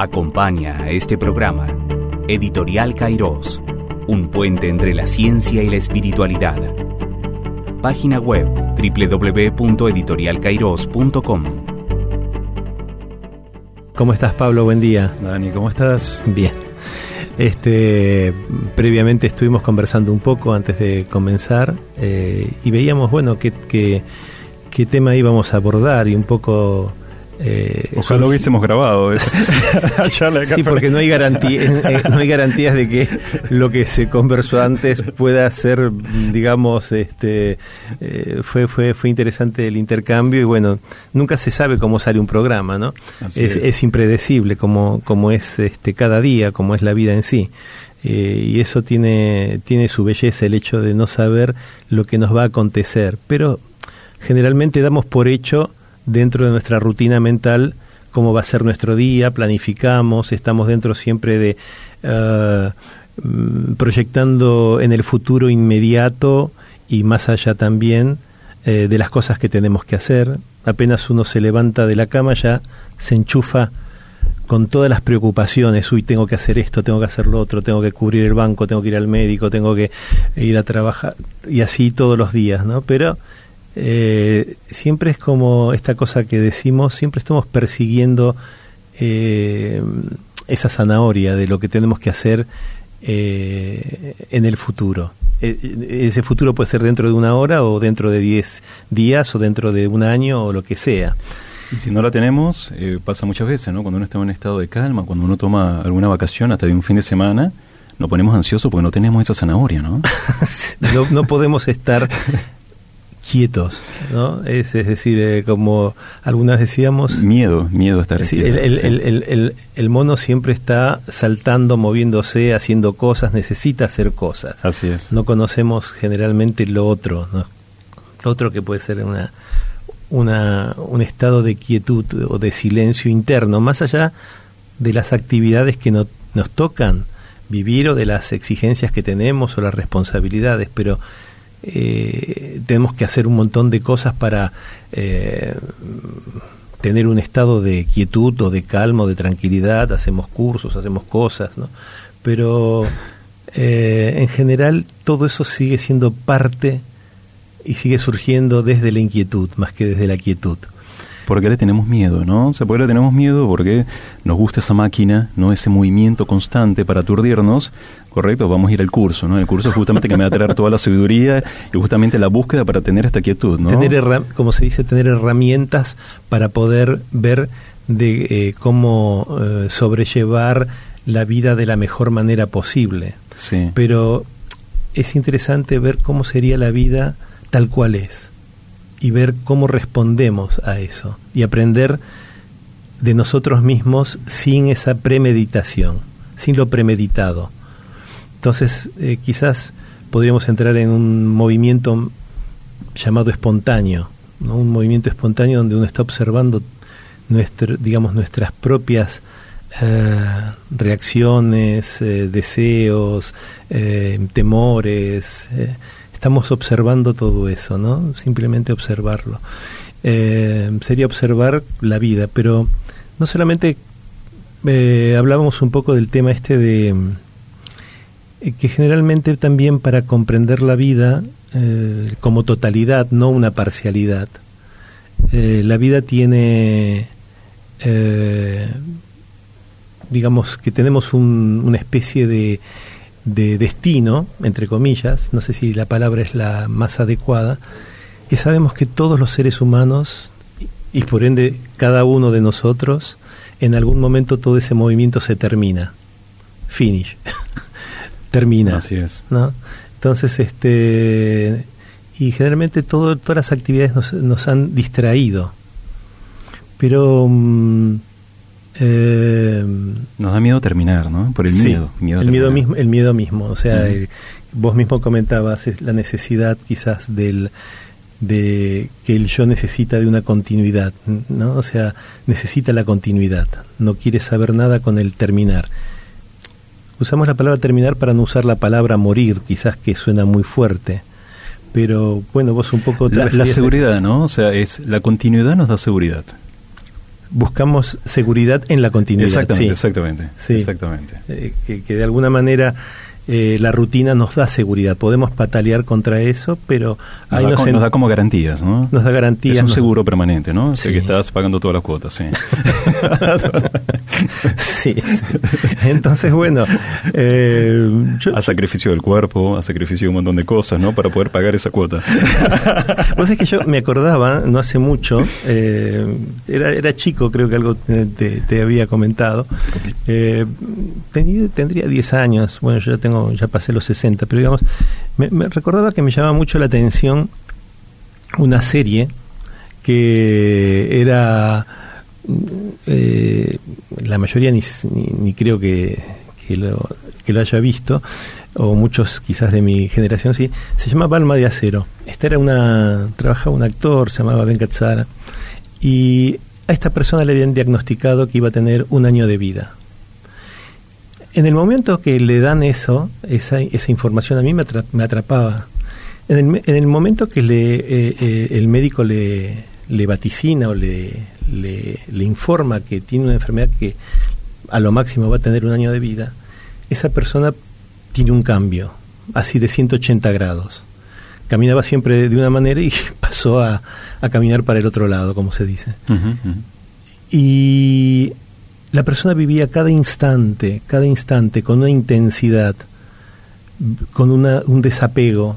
Acompaña a este programa Editorial Kairos, un puente entre la ciencia y la espiritualidad. Página web www.editorialkairos.com. ¿Cómo estás, Pablo? Buen día. Dani, ¿cómo estás? Bien. Este, previamente estuvimos conversando un poco antes de comenzar eh, y veíamos, bueno, qué, qué, qué tema íbamos a abordar y un poco eh, Ojalá lo hubiésemos grabado. sí, porque no hay, garantía, eh, no hay garantías de que lo que se conversó antes pueda ser, digamos, este, eh, fue, fue, fue interesante el intercambio y bueno, nunca se sabe cómo sale un programa, ¿no? Es, impredecible como, como es este, cada día, como es la vida en sí. Eh, y eso tiene, tiene su belleza, el hecho de no saber lo que nos va a acontecer. Pero generalmente damos por hecho dentro de nuestra rutina mental cómo va a ser nuestro día, planificamos, estamos dentro siempre de eh, mm, proyectando en el futuro inmediato y más allá también eh, de las cosas que tenemos que hacer. Apenas uno se levanta de la cama ya se enchufa con todas las preocupaciones, uy, tengo que hacer esto, tengo que hacer lo otro, tengo que cubrir el banco, tengo que ir al médico, tengo que ir a trabajar, y así todos los días, ¿no? Pero eh, siempre es como esta cosa que decimos, siempre estamos persiguiendo eh, esa zanahoria de lo que tenemos que hacer eh, en el futuro. ese futuro puede ser dentro de una hora o dentro de 10 días o dentro de un año o lo que sea. Y si no la tenemos, pasa muchas veces, ¿no? Cuando uno está en un estado de calma, cuando uno toma alguna vacación hasta de un fin de semana, nos ponemos ansiosos porque no tenemos esa zanahoria, ¿no? no, no podemos estar quietos, ¿no? Es, es decir, eh, como algunas decíamos... Miedo, miedo a estar quieto. El, el, el, el, mono siempre está saltando, moviéndose, haciendo cosas, necesita hacer cosas. Así es. No conocemos generalmente lo otro, ¿no? Lo otro que puede ser una, una, un estado de quietud o de silencio interno, más allá de las actividades que no, nos tocan vivir o de las exigencias que tenemos o las responsabilidades, pero eh, tenemos que hacer un montón de cosas para eh, tener un estado de quietud o de calma o de tranquilidad, hacemos cursos, hacemos cosas, ¿no? Pero eh, en general todo eso sigue siendo parte y sigue surgiendo desde la inquietud más que desde la quietud porque le tenemos miedo, ¿no? O sea, porque le tenemos miedo porque nos gusta esa máquina, ¿no? Ese movimiento constante para aturdirnos, ¿correcto? Vamos a ir al curso, ¿no? El curso justamente que me va a traer toda la sabiduría y justamente la búsqueda para tener esta quietud, ¿no? Tener, como se dice, tener herramientas para poder ver de eh, cómo eh, sobrellevar la vida de la mejor manera posible. Sí. Pero es interesante ver cómo sería la vida tal cual es y ver cómo respondemos a eso y aprender de nosotros mismos sin esa premeditación, sin lo premeditado. Entonces, eh, quizás podríamos entrar en un movimiento llamado espontáneo, ¿no? un movimiento espontáneo donde uno está observando nuestro, digamos, nuestras propias eh, reacciones, eh, deseos, temores, estamos observando todo eso, ¿no? Simplemente observarlo. Eh, sería observar la vida, pero no solamente eh, hablábamos un poco del tema este de eh, que generalmente también para comprender la vida como totalidad, no una parcialidad, la vida tiene, digamos que tenemos una especie de de destino, entre comillas, no sé si la palabra es la más adecuada, que sabemos que todos los seres humanos, y por ende cada uno de nosotros, en algún momento todo ese movimiento se termina. Finish. termina. Así es. ¿no? Entonces, este. Y generalmente todo, todas las actividades nos, nos han distraído. Pero. Mm, eh, Nos da miedo terminar, ¿no? Por el miedo. el, miedo mismo, el miedo mismo. O sea, vos mismo comentabas la necesidad quizás del de que el yo necesita de una continuidad, ¿no? O sea, necesita la continuidad. No quiere saber nada con el terminar. Usamos la palabra terminar para no usar la palabra morir, quizás que suena muy fuerte. Pero bueno, vos un poco... la, la seguridad, ¿no? O sea, es la continuidad nos da seguridad. Buscamos seguridad en la continuidad. Exactamente, exactamente. exactamente. Eh, que, de alguna manera eh, la rutina nos da seguridad. Podemos patalear contra eso, pero nos, da, nos da, como garantías, ¿no? Nos da garantías. Es un seguro permanente, ¿no? Sí. que estás pagando todas las cuotas, sí. sí, Entonces, bueno... Eh, A sacrificio del cuerpo, a sacrificio de un montón de cosas, ¿no? Para poder pagar esa cuota. Vos es que yo me acordaba, no hace mucho, eh, era, era chico, creo que algo te, había comentado. Eh, tendría 10 años, bueno, yo ya tengo ya pasé los 60, pero digamos, me, recordaba que me llamaba mucho la atención una serie que era eh, la mayoría ni, creo que, que, lo, que lo haya visto o muchos quizás de mi generación sí se llama Balma de Acero. Esta era una trabajaba un actor se llamaba Ben Katsara y a esta persona le habían diagnosticado que iba a tener un año de vida en el momento que le dan eso, esa, esa información a mí me, me atrapaba. En el, en el, momento que le, eh, eh, el médico le, le vaticina o le, le, le, informa que tiene una enfermedad que a lo máximo va a tener un año de vida, esa persona tiene un cambio, así de 180 grados. Caminaba siempre de una manera y pasó a, a caminar para el otro lado, como se dice. Y la persona vivía cada instante, cada instante con una intensidad, con una, un desapego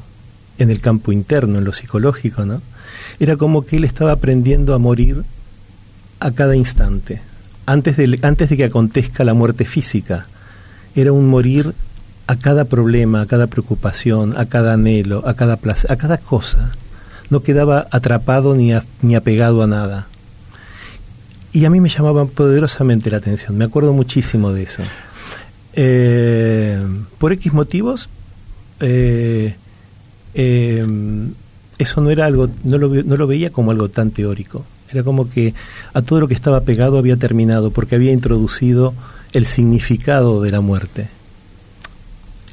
en el campo interno, en lo psicológico, ¿no? Era como que él estaba aprendiendo a morir a cada instante, antes de, antes de que acontezca la muerte física. Era un morir a cada problema, a cada preocupación, a cada anhelo, a cada placer, a cada cosa. No quedaba atrapado ni, ni apegado a nada y a mí me llamaba poderosamente la atención, me acuerdo muchísimo de eso. Eh, por X motivos, eh, eh, eso no era algo, no lo, no lo veía como algo tan teórico. Era como que a todo lo que estaba pegado había terminado, porque había introducido el significado de la muerte.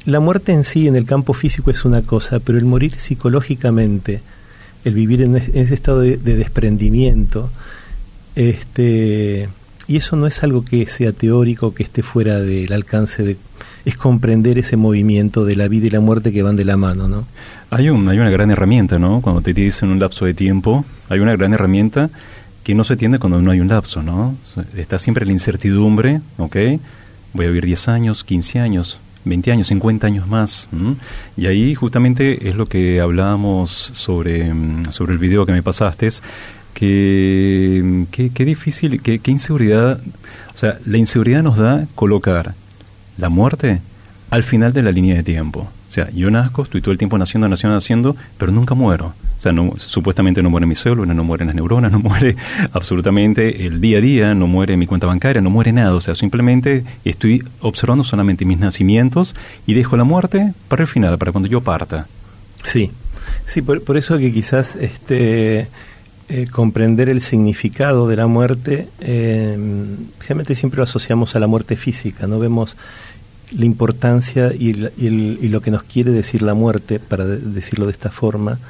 La muerte en sí, en el campo físico, es una cosa, pero el morir psicológicamente, el vivir en ese estado de desprendimiento, este, y eso no es algo que sea teórico, que esté fuera del alcance de... Es comprender ese movimiento de la vida y la muerte que van de la mano, ¿no? Hay, un, hay una gran herramienta, ¿no? Cuando te dicen un lapso de tiempo, hay una gran herramienta que no se tiene cuando no hay un lapso, ¿no? Está siempre la incertidumbre, ¿ok? Voy a vivir 10 años, 15 años, 20 años, 50 años más. Y ahí justamente es lo que hablábamos sobre, mm, sobre el video que me pasaste, que, qué difícil, qué inseguridad, o sea, la inseguridad nos da colocar la muerte al final de la línea de tiempo. O sea, yo nazco, estoy todo el tiempo naciendo, naciendo, naciendo, pero nunca muero. O sea, no, supuestamente no muere mi célula, no mueren las neuronas, no muere absolutamente el día a día, no muere mi cuenta bancaria, no muere nada. O sea, simplemente estoy observando solamente mis nacimientos y dejo la muerte para el final, para cuando yo parta. Sí, sí, por, por eso que quizás este eh, comprender el significado de la muerte, eh, generalmente siempre lo asociamos a la muerte física, no vemos la importancia y, lo que nos quiere decir la muerte, para decirlo de esta forma,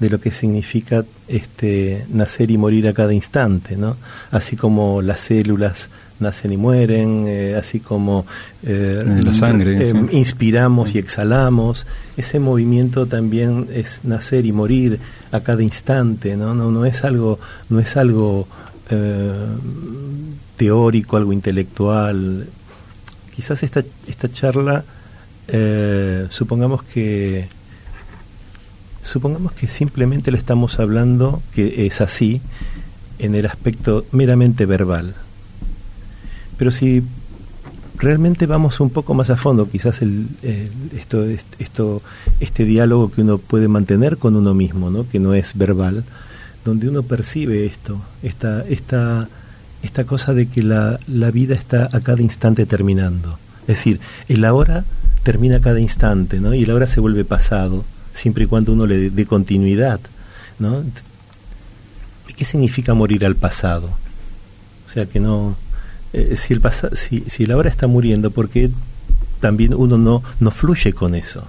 de lo que significa este, nacer y morir a cada instante, ¿no? Así como las células nacen y mueren, eh, así como eh, la sangre, eh, inspiramos y exhalamos, ese movimiento también es nacer y morir a cada instante, ¿no? No, no es algo, no es algo teórico, algo intelectual. Quizás esta, esta charla, supongamos que supongamos que simplemente le estamos hablando que es así en el aspecto meramente verbal pero si realmente vamos un poco más a fondo, quizás el, esto, esto, este diálogo que uno puede mantener con uno mismo, ¿no? que no es verbal, donde uno percibe esto, esta, esta, esta cosa de que la, la vida está a cada instante terminando. Es decir, el ahora termina a cada instante, ¿no? Y el ahora se vuelve pasado, siempre y cuando uno le dé continuidad, ¿no? ¿Qué significa morir al pasado? O sea, que no, eh, si, el si, si la hora está muriendo, porque también uno no, no fluye con eso?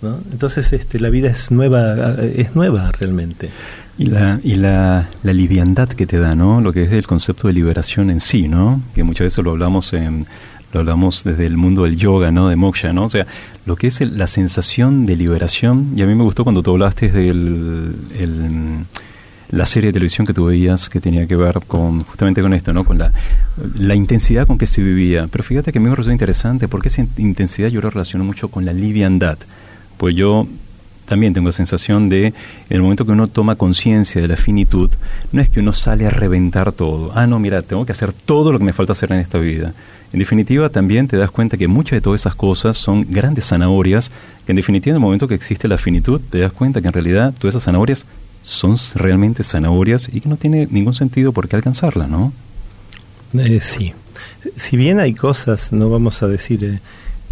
¿no? Entonces este, la vida es nueva, es nueva realmente. Y la, y la, la liviandad que te da, ¿no? Lo que es el concepto de liberación en sí, ¿no? Que muchas veces lo hablamos en, lo hablamos desde el mundo del yoga, ¿no? De moksha, ¿no? O sea, lo que es la sensación de liberación, y a mí me gustó cuando tú hablaste del la serie de televisión que tú veías que tenía que ver con justamente con esto, ¿no? Con la, la intensidad con que se vivía. Pero fíjate que a mí me resultó interesante porque esa intensidad yo lo relaciono mucho con la liviandad. Pues yo también tengo la sensación de, en el momento que uno toma conciencia de la finitud, no es que uno sale a reventar todo. Ah, no, mira, tengo que hacer todo lo que me falta hacer en esta vida. En definitiva, también te das cuenta que muchas de todas esas cosas son grandes zanahorias, que en definitiva, en el momento que existe la finitud, te das cuenta que en realidad todas esas zanahorias son realmente zanahorias y que no tiene ningún sentido por qué alcanzarla, ¿no? Eh, sí. Si bien hay cosas, no vamos a decir, eh,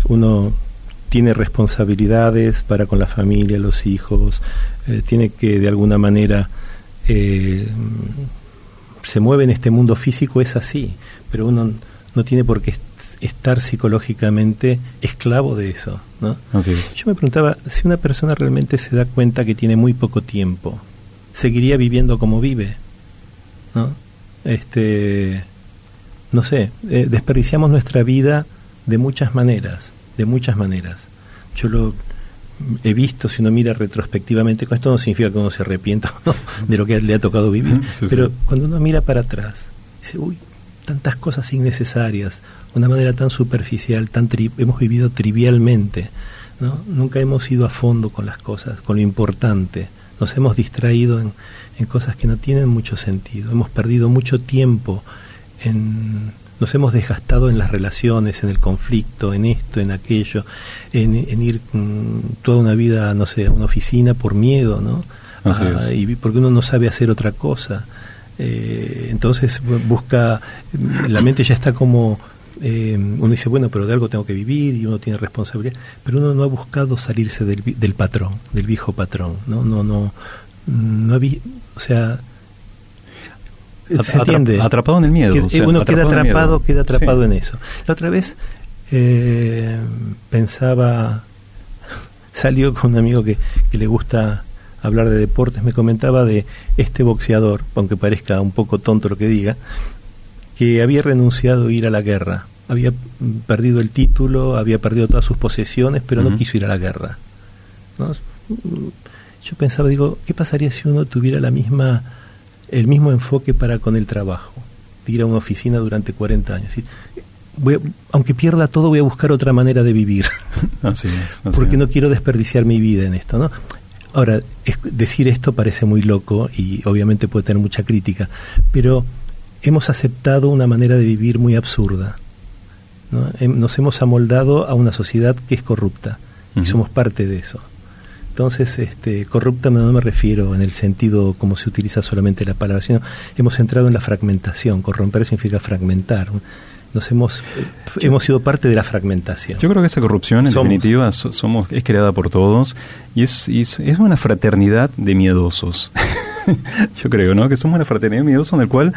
uno tiene responsabilidades para con la familia, los hijos, eh, tiene que de alguna manera eh, se mueve en este mundo físico, es así, pero uno no tiene por qué estar psicológicamente esclavo de eso. ¿no? Yo me preguntaba si una persona realmente se da cuenta que tiene muy poco tiempo, ¿seguiría viviendo como vive? ¿no? Este, no sé, eh, desperdiciamos nuestra vida de muchas maneras de muchas maneras. Yo lo he visto, si uno mira retrospectivamente, con esto no significa que uno se arrepienta de lo que le ha tocado vivir, pero cuando uno mira para atrás, dice, uy, tantas cosas innecesarias, una manera tan superficial, tan hemos vivido trivialmente, ¿no? nunca hemos ido a fondo con las cosas, con lo importante, nos hemos distraído en, en cosas que no tienen mucho sentido, hemos perdido mucho tiempo en nos hemos desgastado en las relaciones, en el conflicto, en esto, en aquello, en, ir mm, toda una vida, no sé, a una oficina por miedo, ¿no? Ah, y porque uno no sabe hacer otra cosa. Eh, entonces busca, la mente ya está como, eh, uno dice, bueno, pero de algo tengo que vivir y uno tiene responsabilidad, pero uno no ha buscado salirse del, del patrón, del viejo patrón, ¿no? No, no, no, no o sea, se entiende. Atrapado en el miedo. uno queda atrapado, queda atrapado en eso. La otra vez eh, pensaba, salió con un amigo que, que le gusta hablar de deportes, me comentaba de este boxeador, aunque parezca un poco tonto lo que diga, que había renunciado a ir a la guerra. Había perdido el título, había perdido todas sus posesiones, pero no quiso ir a la guerra. Yo pensaba, digo, ¿qué pasaría si uno tuviera la misma el mismo enfoque para con el trabajo, de ir a una oficina durante 40 años. Voy aunque pierda todo, voy a buscar otra manera de vivir. Así es. Porque no quiero desperdiciar mi vida en esto, ¿no? Ahora, decir esto parece muy loco y obviamente puede tener mucha crítica, pero hemos aceptado una manera de vivir muy absurda. Nos hemos amoldado a una sociedad que es corrupta y somos parte de eso. Entonces, este, corrupta no me refiero en el sentido como se utiliza solamente la palabra, sino hemos entrado en la fragmentación. Corromper significa fragmentar. Nos hemos, hemos sido parte de la fragmentación. Yo creo que esa corrupción, en definitiva, somos, es creada por todos y es, es, una fraternidad de miedosos. Yo creo, ¿no? Que somos una fraternidad de miedosos en el cual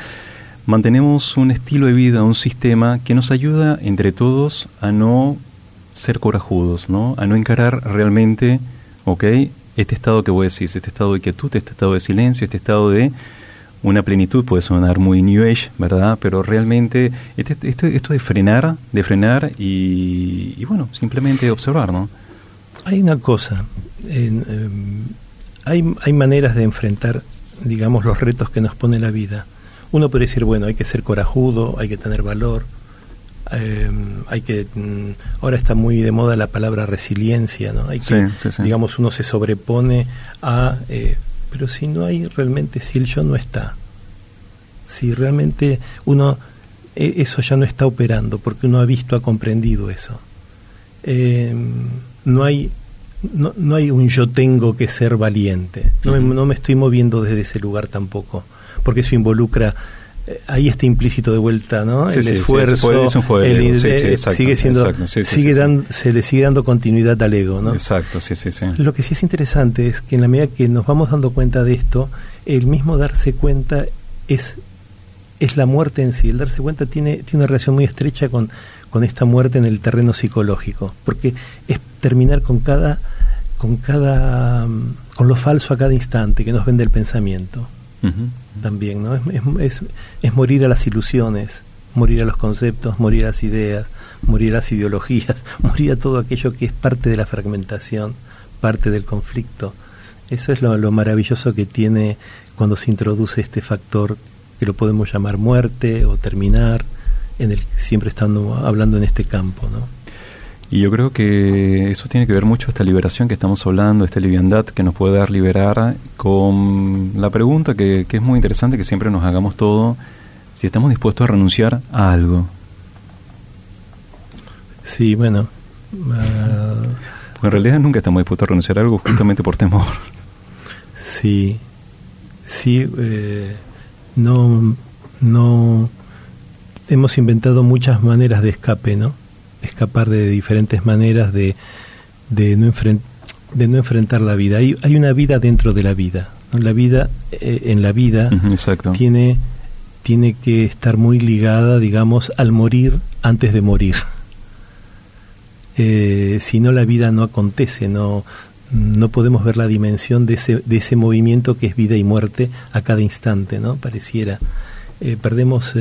mantenemos un estilo de vida, un sistema que nos ayuda entre todos a no ser corajudos, ¿no? A no encarar realmente ¿ok? Este estado que voy a decir, este estado de quietud, este estado de silencio, este estado de una plenitud, puede sonar muy New Age, ¿verdad? Pero realmente este, este esto de frenar, de frenar y, bueno, simplemente observar, ¿no? Hay una cosa, em, hay, hay maneras de enfrentar, digamos, los retos que nos pone la vida. Uno puede decir, bueno, hay que ser corajudo, hay que tener valor, eh, hay que mm, ahora está muy de moda la palabra resiliencia no hay que digamos uno se sobrepone a eh, pero si no hay realmente si el yo no está si realmente uno e, eso ya no está operando porque uno ha visto ha comprendido eso eh, no hay no, no, hay un yo tengo que ser valiente no, me, no me estoy moviendo desde ese lugar tampoco porque eso involucra ahí está implícito de vuelta, ¿no? el esfuerzo, sigue siendo, sigue dando, se le sigue dando continuidad al ego, ¿no? Exacto, sí, sí, sí. Lo que sí es interesante es que en la medida que nos vamos dando cuenta de esto, el mismo darse cuenta es es la muerte en sí. El darse cuenta tiene, tiene una relación muy estrecha con, con esta muerte en el terreno psicológico, porque es terminar con cada con cada con lo falso a cada instante que nos vende el pensamiento. También, ¿no? Es, es, morir a las ilusiones, morir a los conceptos, morir a las ideas, morir a las ideologías, morir a todo aquello que es parte de la fragmentación, parte del conflicto. Eso es lo, lo maravilloso que tiene cuando se introduce este factor que lo podemos llamar muerte o terminar, en el siempre estando hablando en este campo, ¿no? Y yo creo que eso tiene que ver mucho esta liberación que estamos hablando, esta liviandad que nos puede dar liberar con la pregunta que, que es muy interesante que siempre nos hagamos todo, si estamos dispuestos a renunciar a algo. Sí, bueno. en realidad nunca estamos dispuestos a renunciar a algo justamente por temor. Sí, sí, eh, no, no, hemos inventado muchas maneras de escape, ¿no? Escapar de diferentes maneras de, de, no, de no enfrentar la vida. Hay, hay una vida dentro de la vida. La vida, eh, en la vida, tiene tiene que estar muy ligada, digamos, al morir antes de morir. Eh, si no, la vida no acontece, no, no podemos ver la dimensión de ese, de ese movimiento que es vida y muerte a cada instante, ¿no? Pareciera. Eh, perdemos,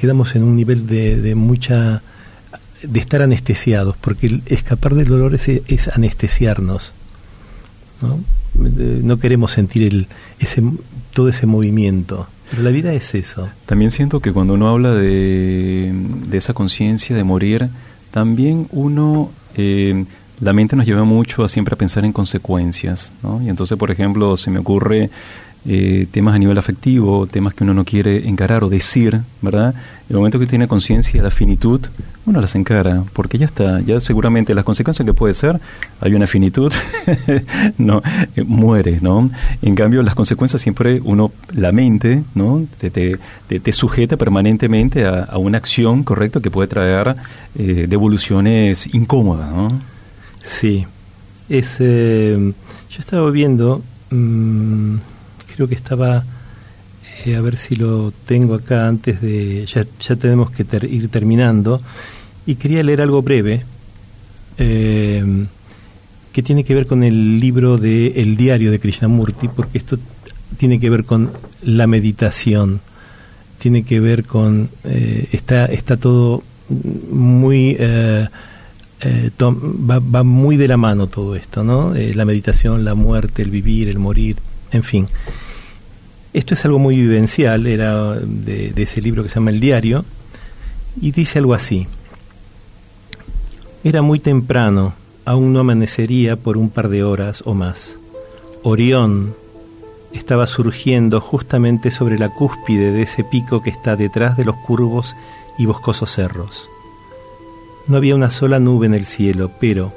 quedamos en un nivel de, de mucha de estar anestesiados, porque escapar del dolor es, anestesiarnos. ¿no? no queremos sentir el, ese, todo ese movimiento. Pero la vida es eso. También siento que cuando uno habla de, de esa conciencia de morir, también uno, eh, la mente nos lleva mucho a siempre a pensar en consecuencias. ¿no? Y entonces, por ejemplo, se me ocurre eh, temas a nivel afectivo, temas que uno no quiere encarar o decir, ¿verdad? El momento que tiene conciencia de la finitud, uno las encara, porque ya está, ya seguramente las consecuencias que puede ser, hay una finitud, no, eh, muere, ¿no? En cambio, las consecuencias siempre uno, la mente, ¿no? Te, te, sujeta permanentemente a, una acción, correcta, que puede traer eh, devoluciones incómodas, ¿no? Sí, es, yo estaba viendo... Mm, creo que estaba, eh, a ver si lo tengo acá antes de, ya, ya tenemos que ir terminando, y quería leer algo breve eh, que tiene que ver con el libro de El diario de Krishnamurti, porque esto tiene que ver con la meditación, tiene que ver con, eh, está, está todo muy... va, va, muy de la mano todo esto, ¿no? la meditación, la muerte, el vivir, el morir, en fin. Esto es algo muy vivencial, era de, ese libro que se llama El Diario, y dice algo así. Era muy temprano, aún no amanecería por un par de horas o más. Orión estaba surgiendo justamente sobre la cúspide de ese pico que está detrás de los curvos y boscosos cerros. No había una sola nube en el cielo, pero,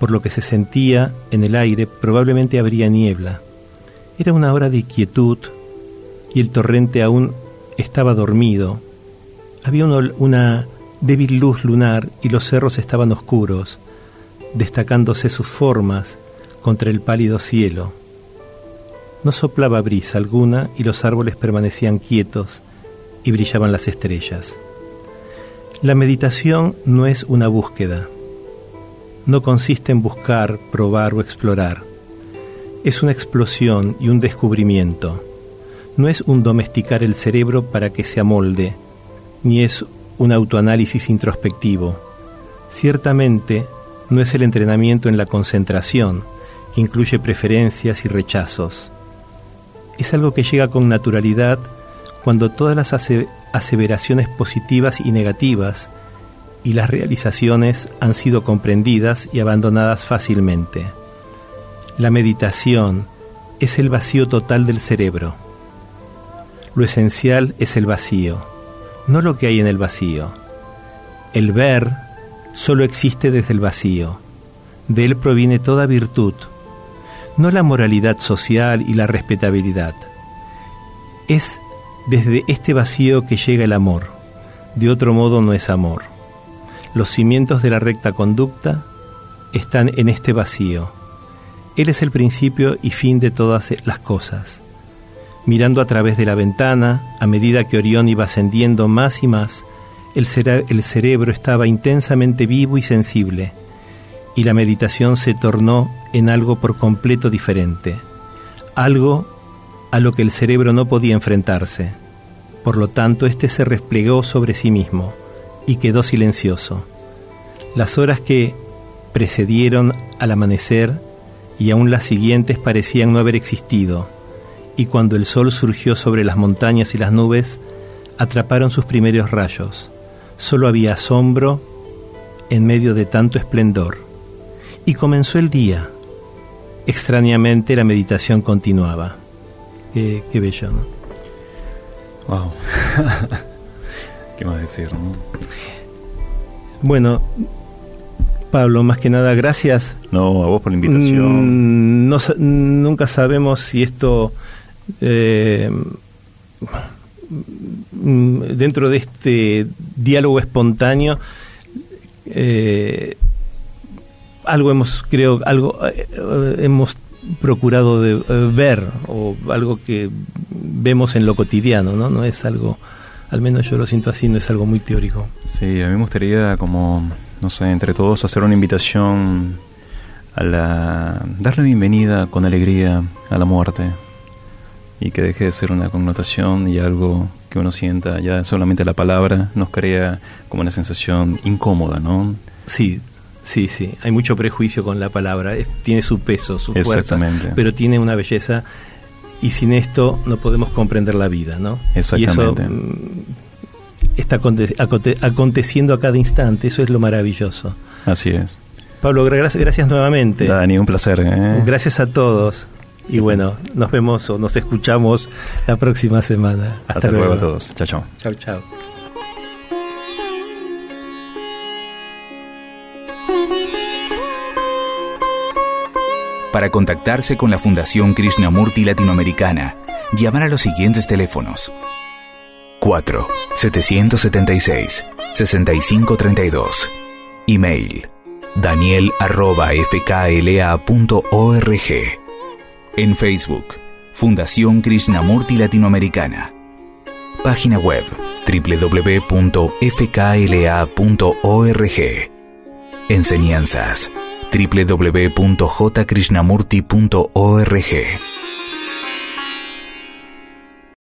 por lo que se sentía en el aire, probablemente habría niebla. Era una hora de quietud y el torrente aún estaba dormido. Había una débil luz lunar y los cerros estaban oscuros, destacándose sus formas contra el pálido cielo. No soplaba brisa alguna y los árboles permanecían quietos y brillaban las estrellas. La meditación no es una búsqueda, no consiste en buscar, probar o explorar es una explosión y un descubrimiento. No es un domesticar el cerebro para que se amolde, ni es un autoanálisis introspectivo. Ciertamente, no es el entrenamiento en la concentración, que incluye preferencias y rechazos. Es algo que llega con naturalidad cuando todas las aseveraciones positivas y negativas y las realizaciones han sido comprendidas y abandonadas fácilmente. La meditación es el vacío total del cerebro. Lo esencial es el vacío, no lo que hay en el vacío. El ver solo existe desde el vacío. De él proviene toda virtud, no la moralidad social y la respetabilidad. Es desde este vacío que llega el amor. De otro modo no es amor. Los cimientos de la recta conducta están en este vacío él es el principio y fin de todas las cosas. Mirando a través de la ventana, a medida que Orión iba ascendiendo más y más, el, cerebro estaba intensamente vivo y sensible, y la meditación se tornó en algo por completo diferente, algo a lo que el cerebro no podía enfrentarse. Por lo tanto, éste se replegó sobre sí mismo y quedó silencioso. Las horas que precedieron al amanecer y aún las siguientes parecían no haber existido, y cuando el sol surgió sobre las montañas y las nubes, atraparon sus primeros rayos. Solo había asombro en medio de tanto esplendor. Y comenzó el día. Extrañamente la meditación continuaba. Qué, bello, ¿no? Wow. ¿Qué más decir, no? Bueno, Pablo, más que nada, gracias. No, a vos por la invitación. Mm, no, nunca sabemos si esto, eh, dentro de este diálogo espontáneo, eh, algo hemos, creo, algo eh, hemos procurado de, ver o algo que vemos en lo cotidiano, ¿no? No es algo, al menos yo lo siento así, no es algo muy teórico. Sí, a mí me gustaría como no sé, entre todos hacer una invitación a la darle bienvenida con alegría a la muerte y que deje de ser una connotación y algo que uno sienta, ya solamente la palabra nos crea como una sensación incómoda, ¿no? Sí, sí, sí, hay mucho prejuicio con la palabra, tiene su peso, su fuerza, pero tiene una belleza y sin esto no podemos comprender la vida, ¿no? Exactamente. Mm, está aconteciendo a cada instante, eso es lo maravilloso. Así es. Pablo, gracias, gracias nuevamente. Dani, un placer. ¿eh? Gracias a todos. Y bueno, nos vemos o nos escuchamos la próxima semana. Hasta, luego. a todos. Chao, chao. Chao, chao. Para contactarse con la Fundación Krishnamurti Latinoamericana, llamar a los siguientes teléfonos 4 776 6532. Email daniel arroba fkla.org. En Facebook, Fundación Krishnamurti Latinoamericana. Página web www.fkla.org. Enseñanzas www.jkrishnamurti.org.